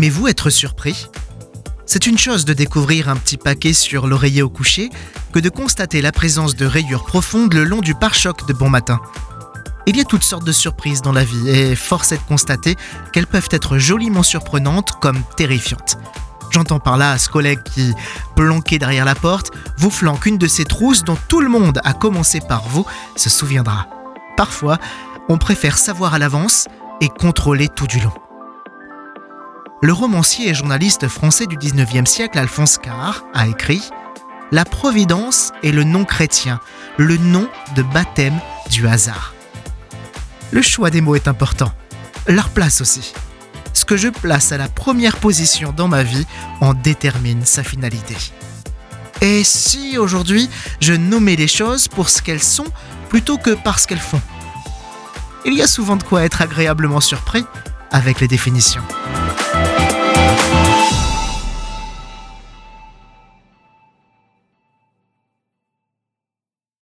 Aimez-vous être surpris? C'est une chose de découvrir un petit paquet sur l'oreiller au coucher que de constater la présence de rayures profondes le long du pare-choc de bon matin. Il y a toutes sortes de surprises dans la vie et force est de constater qu'elles peuvent être joliment surprenantes comme terrifiantes. J'entends par là ce collègue qui, planqué derrière la porte, vous flanque une de ces trousses dont tout le monde, à commencer par vous, se souviendra. Parfois, on préfère savoir à l'avance et contrôler tout du long. Le romancier et journaliste français du 19e siècle Alphonse Carr a écrit La Providence est le nom chrétien, le nom de baptême du hasard. Le choix des mots est important, leur place aussi. Ce que je place à la première position dans ma vie en détermine sa finalité. Et si aujourd'hui je nommais les choses pour ce qu'elles sont plutôt que par ce qu'elles font? Il y a souvent de quoi être agréablement surpris avec les définitions. Thank you.